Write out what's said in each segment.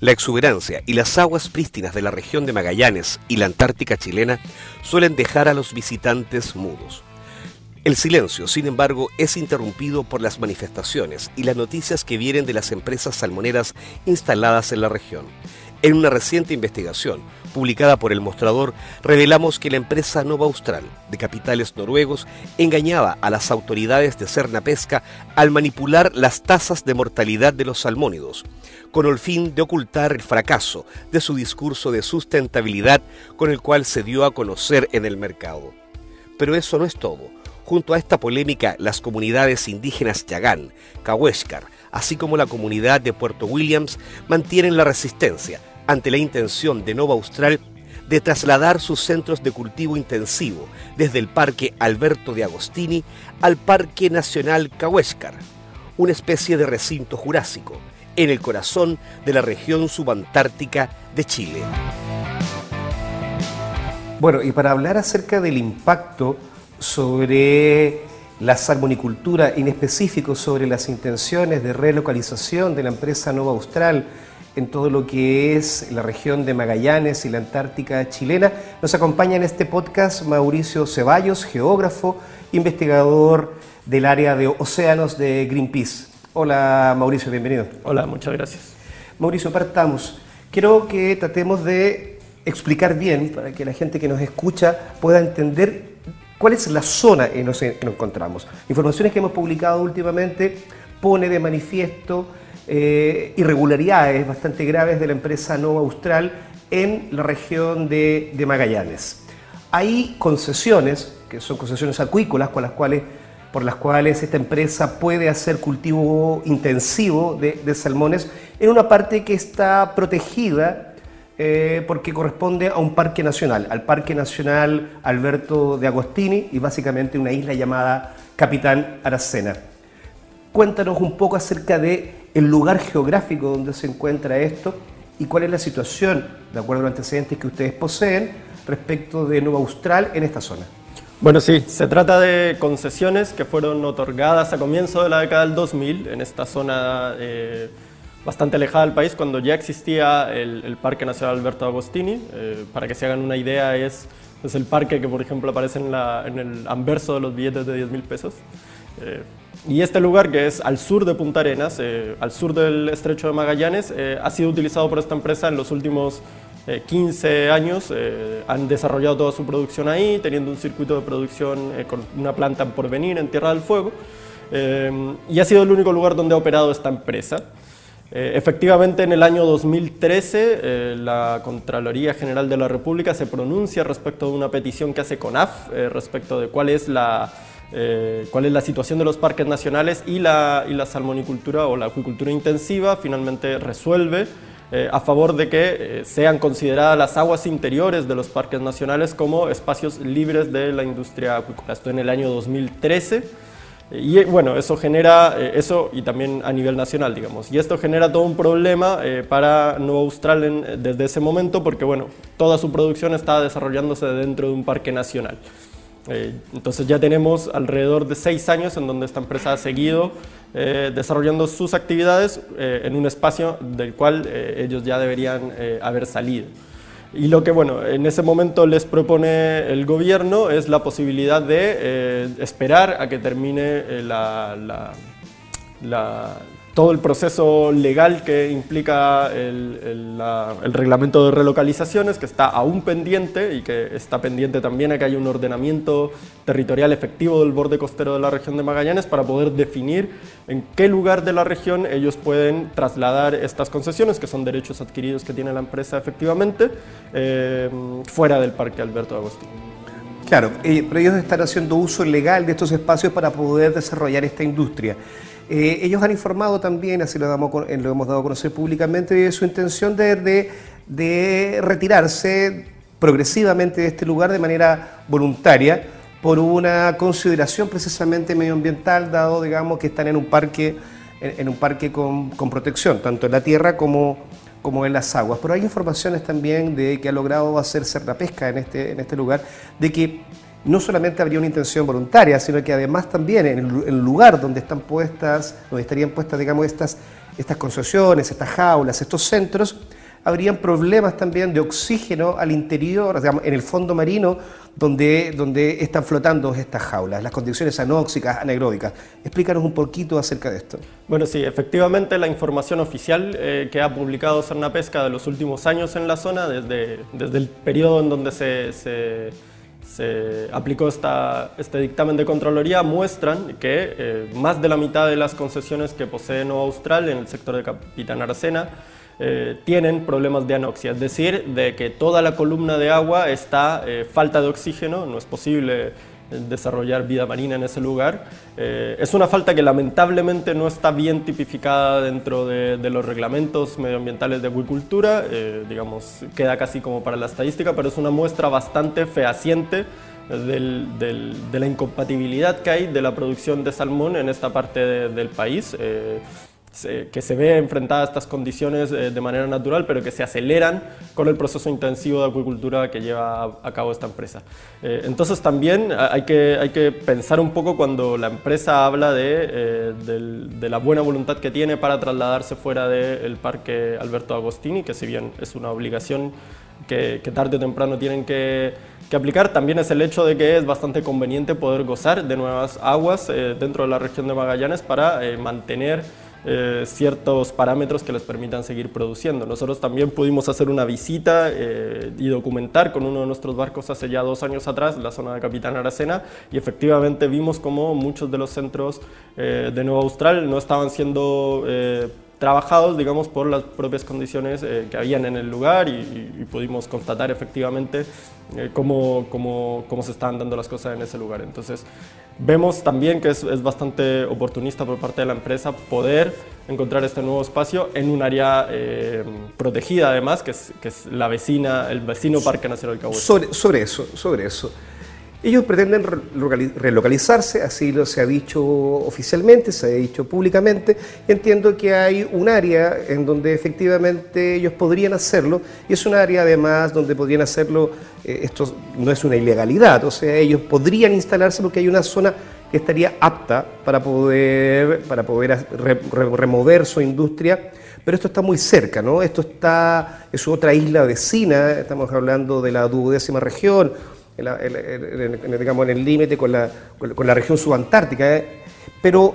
La exuberancia y las aguas prístinas de la región de Magallanes y la Antártica chilena suelen dejar a los visitantes mudos. El silencio, sin embargo, es interrumpido por las manifestaciones y las noticias que vienen de las empresas salmoneras instaladas en la región. En una reciente investigación publicada por El Mostrador, revelamos que la empresa Nova Austral, de capitales noruegos, engañaba a las autoridades de Cerna Pesca al manipular las tasas de mortalidad de los salmónidos, con el fin de ocultar el fracaso de su discurso de sustentabilidad con el cual se dio a conocer en el mercado. Pero eso no es todo. Junto a esta polémica, las comunidades indígenas Yagán, Cahuéscar, así como la comunidad de Puerto Williams, mantienen la resistencia ante la intención de Nova Austral de trasladar sus centros de cultivo intensivo desde el Parque Alberto de Agostini al Parque Nacional Cahuéscar, una especie de recinto jurásico en el corazón de la región subantártica de Chile. Bueno, y para hablar acerca del impacto sobre la salmonicultura, en específico sobre las intenciones de relocalización de la empresa Nova Austral, en todo lo que es la región de Magallanes y la Antártica chilena. Nos acompaña en este podcast Mauricio Ceballos, geógrafo, investigador del área de océanos de Greenpeace. Hola Mauricio, bienvenido. Hola, muchas gracias. Mauricio, partamos. Quiero que tratemos de explicar bien, para que la gente que nos escucha pueda entender cuál es la zona en la que nos encontramos. Informaciones que hemos publicado últimamente pone de manifiesto eh, irregularidades bastante graves de la empresa Nova Austral en la región de, Magallanes. Hay concesiones, que son concesiones acuícolas con las cuales, por las cuales esta empresa puede hacer cultivo intensivo de, salmones en una parte que está protegida eh, porque corresponde a un parque nacional, al Parque Nacional Alberto de Agostini y básicamente una isla llamada Capitán Aracena. Cuéntanos un poco acerca de el lugar geográfico donde se encuentra esto y cuál es la situación, de acuerdo a los antecedentes que ustedes poseen, respecto de Nueva Austral en esta zona. Bueno, sí, se trata de concesiones que fueron otorgadas a comienzo de la década del 2000 en esta zona eh, bastante alejada del país, cuando ya existía el, Parque Nacional Alberto Agostini. Eh, para que se hagan una idea, es, el parque que, por ejemplo, aparece en el anverso de los billetes de 10 mil pesos. Eh, y este lugar, que es al sur de Punta Arenas, eh, al sur del estrecho de Magallanes, eh, ha sido utilizado por esta empresa en los últimos 15 años. han desarrollado toda su producción ahí, teniendo un circuito de producción con una planta por venir en Tierra del Fuego. y ha sido el único lugar donde ha operado esta empresa. efectivamente, en el año 2013, la Contraloría General de la República se pronuncia respecto de una petición que hace CONAF respecto de cuál es la eh, cuál es la situación de los parques nacionales y la, y la salmonicultura o la acuicultura intensiva finalmente resuelve eh, a favor de que eh, sean consideradas las aguas interiores de los parques nacionales como espacios libres de la industria acuícola. Esto en el año 2013. Y bueno, eso genera, eso y también a nivel nacional, digamos. Y esto genera todo un problema para Nueva Australia desde ese momento porque, bueno, toda su producción está desarrollándose dentro de un parque nacional. Eh, entonces ya tenemos alrededor de seis años en donde esta empresa ha seguido eh, desarrollando sus actividades eh, en un espacio del cual ellos ya deberían haber salido. Y lo que bueno, en ese momento les propone el gobierno es la posibilidad de esperar a que termine la, la todo el proceso legal que implica el, reglamento de relocalizaciones, que está aún pendiente y que está pendiente también a que haya un ordenamiento territorial efectivo del borde costero de la región de Magallanes para poder definir en qué lugar de la región ellos pueden trasladar estas concesiones, que son derechos adquiridos que tiene la empresa efectivamente, eh, fuera del Parque Alberto Agustín. Claro, eh, pero ellos están haciendo uso legal de estos espacios para poder desarrollar esta industria. Eh, ellos han informado también, así eh, lo, hemos dado a conocer públicamente, de su intención de, retirarse progresivamente de este lugar de manera voluntaria por una consideración precisamente medioambiental, dado digamos que están en un parque, en, un parque con, protección, tanto en la tierra como, en las aguas. Pero hay informaciones también de que ha logrado hacerse la pesca este, en este lugar, de que no solamente habría una intención voluntaria, sino que además también en el lugar donde están puestas, donde estarían puestas, digamos, estas, estas concesiones, estas jaulas, estos centros, habrían problemas también de oxígeno al interior, digamos, en el fondo marino, donde, donde están flotando estas jaulas, las condiciones anóxicas, anaeróbicas. Explícanos un poquito acerca de esto. Bueno, sí, efectivamente la información oficial eh, que ha publicado Pesca de los últimos años en la zona, desde, desde el periodo en donde se, aplicó esta, este dictamen de Contraloría, muestran que eh, más de la mitad de las concesiones que posee Nueva Austral en el sector de Capitán Aracena eh, tienen problemas de anoxia, es decir, de que toda la columna de agua está eh, falta de oxígeno, no es posible eh, desarrollar vida marina en ese lugar. es una falta que lamentablemente no está bien tipificada dentro de, los reglamentos medioambientales de acuicultura, digamos, queda casi como para la estadística, pero es una muestra bastante fehaciente de la incompatibilidad que hay de la producción de salmón en esta parte del país que se ve enfrentada a estas condiciones eh, de manera natural, pero que se aceleran con el proceso intensivo de acuicultura que lleva a cabo esta empresa. Eh, entonces también hay que, hay que pensar un poco cuando la empresa habla de, eh, de la buena voluntad que tiene para trasladarse fuera del parque Alberto Agostini, que si bien es una obligación que, tarde o temprano tienen que, que, aplicar, también es el hecho de que es bastante conveniente poder gozar de nuevas aguas dentro de la región de Magallanes para mantener eh, ciertos parámetros que les permitan seguir produciendo. Nosotros también pudimos hacer una visita eh, y documentar con uno de nuestros barcos hace ya dos años atrás, la zona de Capitán Aracena, y efectivamente vimos como muchos de los centros eh, de Nueva Austral no estaban siendo trabajados, digamos, por las propias condiciones que habían en el lugar y, pudimos constatar efectivamente cómo, cómo, cómo, se estaban dando las cosas en ese lugar. Entonces, Vemos también que es, bastante oportunista por parte de la empresa poder encontrar este nuevo espacio en un área eh, protegida además, que es, que es, la vecina, el vecino Parque Nacional Cahuete. Sobre, sobre eso, sobre eso. Ellos pretenden relocalizarse, así lo se ha dicho oficialmente, se ha dicho públicamente. Entiendo que hay un área en donde efectivamente ellos podrían hacerlo y es un área además donde podrían hacerlo, eh, esto no es una ilegalidad, o sea, ellos podrían instalarse porque hay una zona que estaría apta para poder, para poder remover su industria pero esto está muy cerca, ¿no? Esto está, es otra isla vecina, estamos hablando de la duodécima región, en, digamos, en el límite con la, con la, región subantártica, ¿eh? pero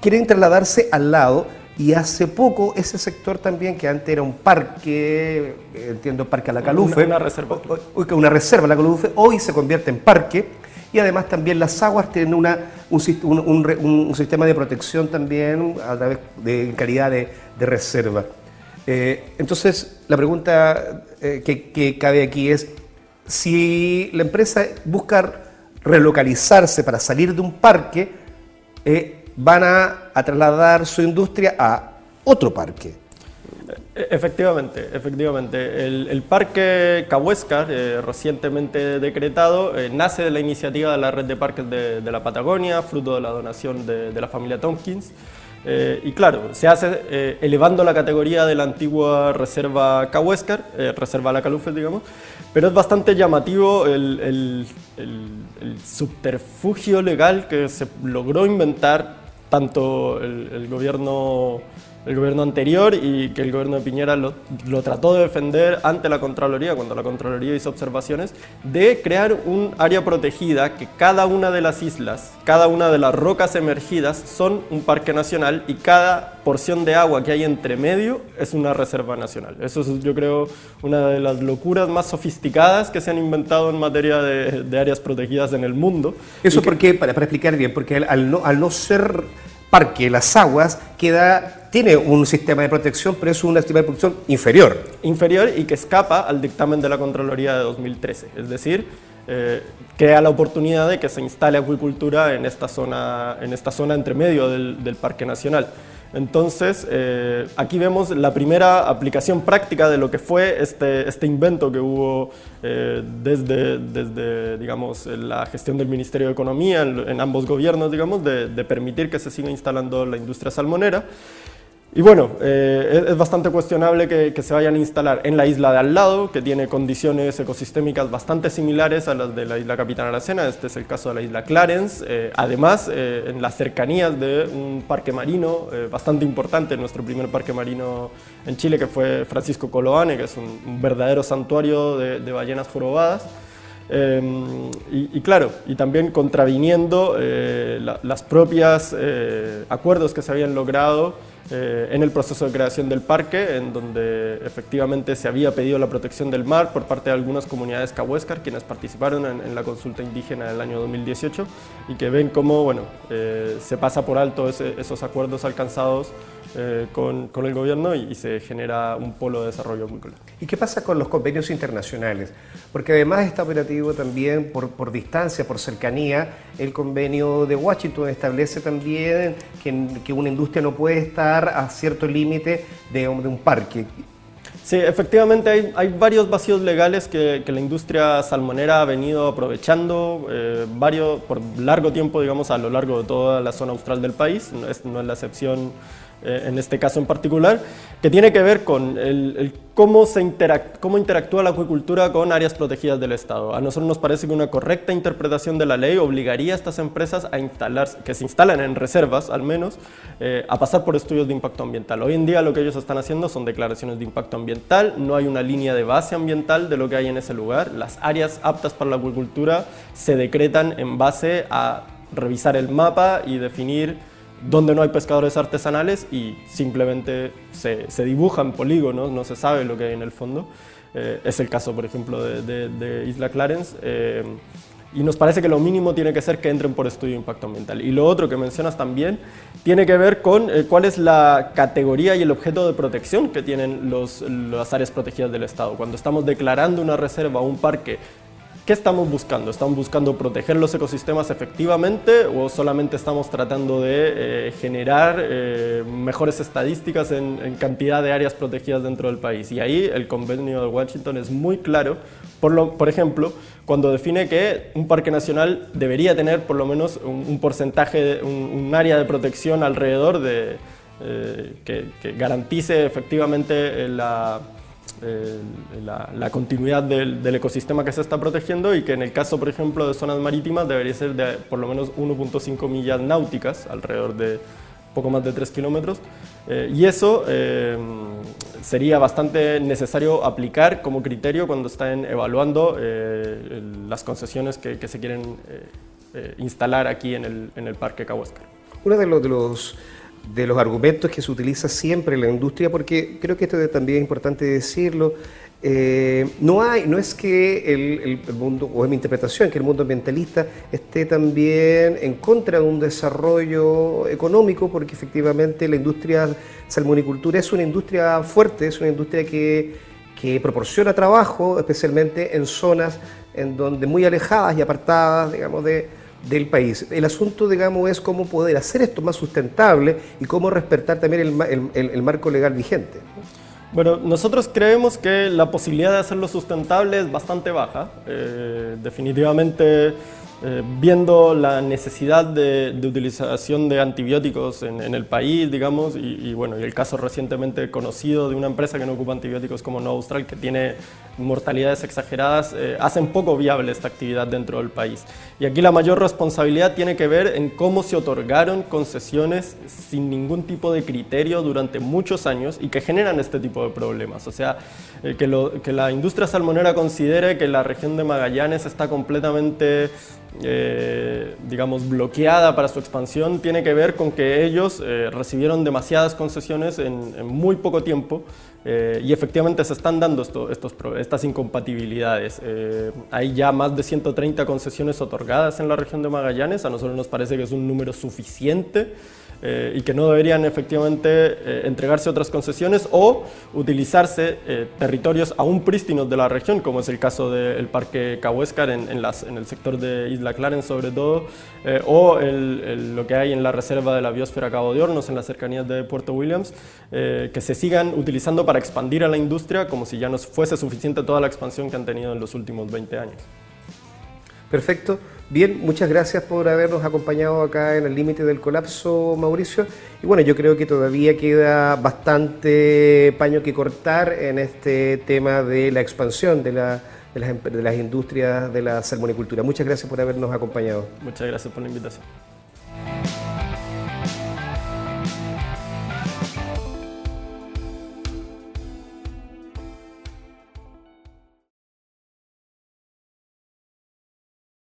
quieren trasladarse al lado y hace poco ese sector también, que antes era un parque, entiendo parque a la Calufe, una, reserva. una reserva a la Calufe, hoy se convierte en parque y además también las aguas tienen una, un, un, sistema de protección también a través de calidad de, de reserva. Eh, entonces, la pregunta eh, que, que cabe aquí es, si la empresa busca relocalizarse para salir de un parque, eh, van a, trasladar su industria a otro parque. E, efectivamente, efectivamente. El, parque Cahuéscar, eh, recientemente decretado, eh, nace de la iniciativa de la red de parques de, la Patagonia, fruto de la donación de, de la familia Tompkins. Y claro, se hace elevando la categoría de la antigua reserva Cahuéscar, reserva La Calufe, digamos, pero es bastante llamativo el, subterfugio legal que se logró inventar tanto el gobierno el gobierno anterior y que el gobierno de Piñera lo, trató de defender ante la Contraloría, cuando la Contraloría hizo observaciones, de crear un área protegida que cada una de las islas, cada una de las rocas emergidas son un parque nacional y cada porción de agua que hay entre medio es una reserva nacional. Eso es, yo creo, una de las locuras más sofisticadas que se han inventado en materia de, áreas protegidas en el mundo. Eso porque, para, para explicar bien, porque al no, al no ser parque Las Aguas queda, tiene un sistema de protección, pero es un sistema de protección inferior. Inferior y que escapa al dictamen de la Contraloría de 2013. Es decir, eh, crea la oportunidad de que se instale acuicultura en esta zona, en esta zona entre medio del, del Parque Nacional. Entonces, eh, aquí vemos la primera aplicación práctica de lo que fue este, este invento que hubo eh, desde, desde, digamos, la gestión del Ministerio de Economía en, ambos gobiernos, digamos, de, permitir que se siga instalando la industria salmonera. Y bueno, eh, es, bastante cuestionable que, se vayan a instalar en la isla de al lado, que tiene condiciones ecosistémicas bastante similares a las de la isla Capitán Aracena, este es el caso de la isla Clarence, eh, además eh, en las cercanías de un parque marino bastante importante, nuestro primer parque marino en Chile, que fue Francisco Coloane, que es un, verdadero santuario de, ballenas jorobadas. y, claro, y también contraviniendo las propias acuerdos que se habían logrado eh, en el proceso de creación del parque, en donde efectivamente se había pedido la protección del mar por parte de algunas comunidades cahuéscar, quienes participaron en, la consulta indígena del año 2018 y que ven cómo bueno, eh, se pasa por alto esos acuerdos alcanzados eh, con, con, el gobierno y, se genera un polo de desarrollo acuícola. ¿Y qué pasa con los convenios internacionales? Porque además está operativo también por, por distancia, por cercanía, el convenio de Washington establece también que, que una industria no puede estar a cierto límite de, de, un parque. Sí, efectivamente hay, hay varios vacíos legales que, que, la industria salmonera ha venido aprovechando eh, varios, por largo tiempo, digamos, a lo largo de toda la zona austral del país, no es, no es la excepción eh, en este caso en particular, que tiene que ver con el, cómo, se cómo interactúa la acuicultura con áreas protegidas del Estado. A nosotros nos parece que una correcta interpretación de la ley obligaría a estas empresas a instalar, que se instalan en reservas al menos, eh, a pasar por estudios de impacto ambiental. Hoy en día lo que ellos están haciendo son declaraciones de impacto ambiental, no hay una línea de base ambiental de lo que hay en ese lugar. Las áreas aptas para la acuicultura se decretan en base a revisar el mapa y definir donde no hay pescadores artesanales y simplemente se, se dibujan polígonos, no se sabe lo que hay en el fondo. Eh, es el caso, por ejemplo, de, Isla Clarence. Eh, y nos parece que lo mínimo tiene que ser que entren por estudio de impacto ambiental. Y lo otro que mencionas también tiene que ver con eh, cuál es la categoría y el objeto de protección que tienen los, las áreas protegidas del Estado. Cuando estamos declarando una reserva o un parque ¿Qué estamos buscando? ¿Estamos buscando proteger los ecosistemas efectivamente o solamente estamos tratando de eh, generar eh, mejores estadísticas en, cantidad de áreas protegidas dentro del país? Y ahí el convenio de Washington es muy claro, por, lo, por ejemplo, cuando define que un parque nacional debería tener por lo menos un, porcentaje, un, área de protección alrededor de, eh, que, que garantice efectivamente la eh, la, continuidad del, ecosistema que se está protegiendo y que en el caso, por ejemplo, de zonas marítimas debería ser de por lo menos 1.5 millas náuticas, alrededor de poco más de 3 kilómetros. Eh, y eso eh, sería bastante necesario aplicar como criterio cuando están evaluando las concesiones que, se quieren instalar aquí en el, en el Parque Cahuáscar. Uno de los, de los de los argumentos que se utiliza siempre en la industria, porque creo que esto también es importante decirlo, eh, no hay, no es que el, el, mundo, o es mi interpretación, que el mundo ambientalista esté también en contra de un desarrollo económico, porque efectivamente la industria salmonicultura es una industria fuerte, es una industria que, que proporciona trabajo, especialmente en zonas en donde muy alejadas y apartadas, digamos, de, del país. El asunto, digamos, es cómo poder hacer esto más sustentable y cómo respetar también el, marco legal vigente. Bueno, nosotros creemos que la posibilidad de hacerlo sustentable es bastante baja. Eh, definitivamente eh, viendo la necesidad de, utilización de antibióticos en, el país, digamos, y, bueno, y el caso recientemente conocido de una empresa que no ocupa antibióticos como Nova Austral, que tiene mortalidades exageradas, eh, hacen poco viable esta actividad dentro del país. Y aquí la mayor responsabilidad tiene que ver en cómo se otorgaron concesiones sin ningún tipo de criterio durante muchos años y que generan este tipo de problemas. O sea, eh, que, que la industria salmonera considere que la región de Magallanes está completamente eh, digamos, bloqueada para su expansión tiene que ver con que ellos eh, recibieron demasiadas concesiones en, muy poco tiempo eh, y efectivamente se están dando estos, estas incompatibilidades. hay ya más de 130 concesiones otorgadas en la región de Magallanes, a nosotros nos parece que es un número suficiente eh, y que no deberían efectivamente eh, entregarse otras concesiones o utilizarse eh, territorios aún prístinos de la región, como es el caso del Parque Cahuéscar en, en, en, el sector de Isla Clarence sobre todo, o lo que hay en la reserva de la biosfera Cabo de Hornos en las cercanías de Puerto Williams, que se sigan utilizando para expandir a la industria como si ya no fuese suficiente toda la expansión que han tenido en los últimos 20 años. Perfecto. Bien, muchas gracias por habernos acompañado acá en el límite del colapso, Mauricio. Y bueno, yo creo que todavía queda bastante paño que cortar en este tema de la expansión de, la, las, de las industrias de la salmonicultura. Muchas gracias por habernos acompañado. Muchas gracias por la invitación.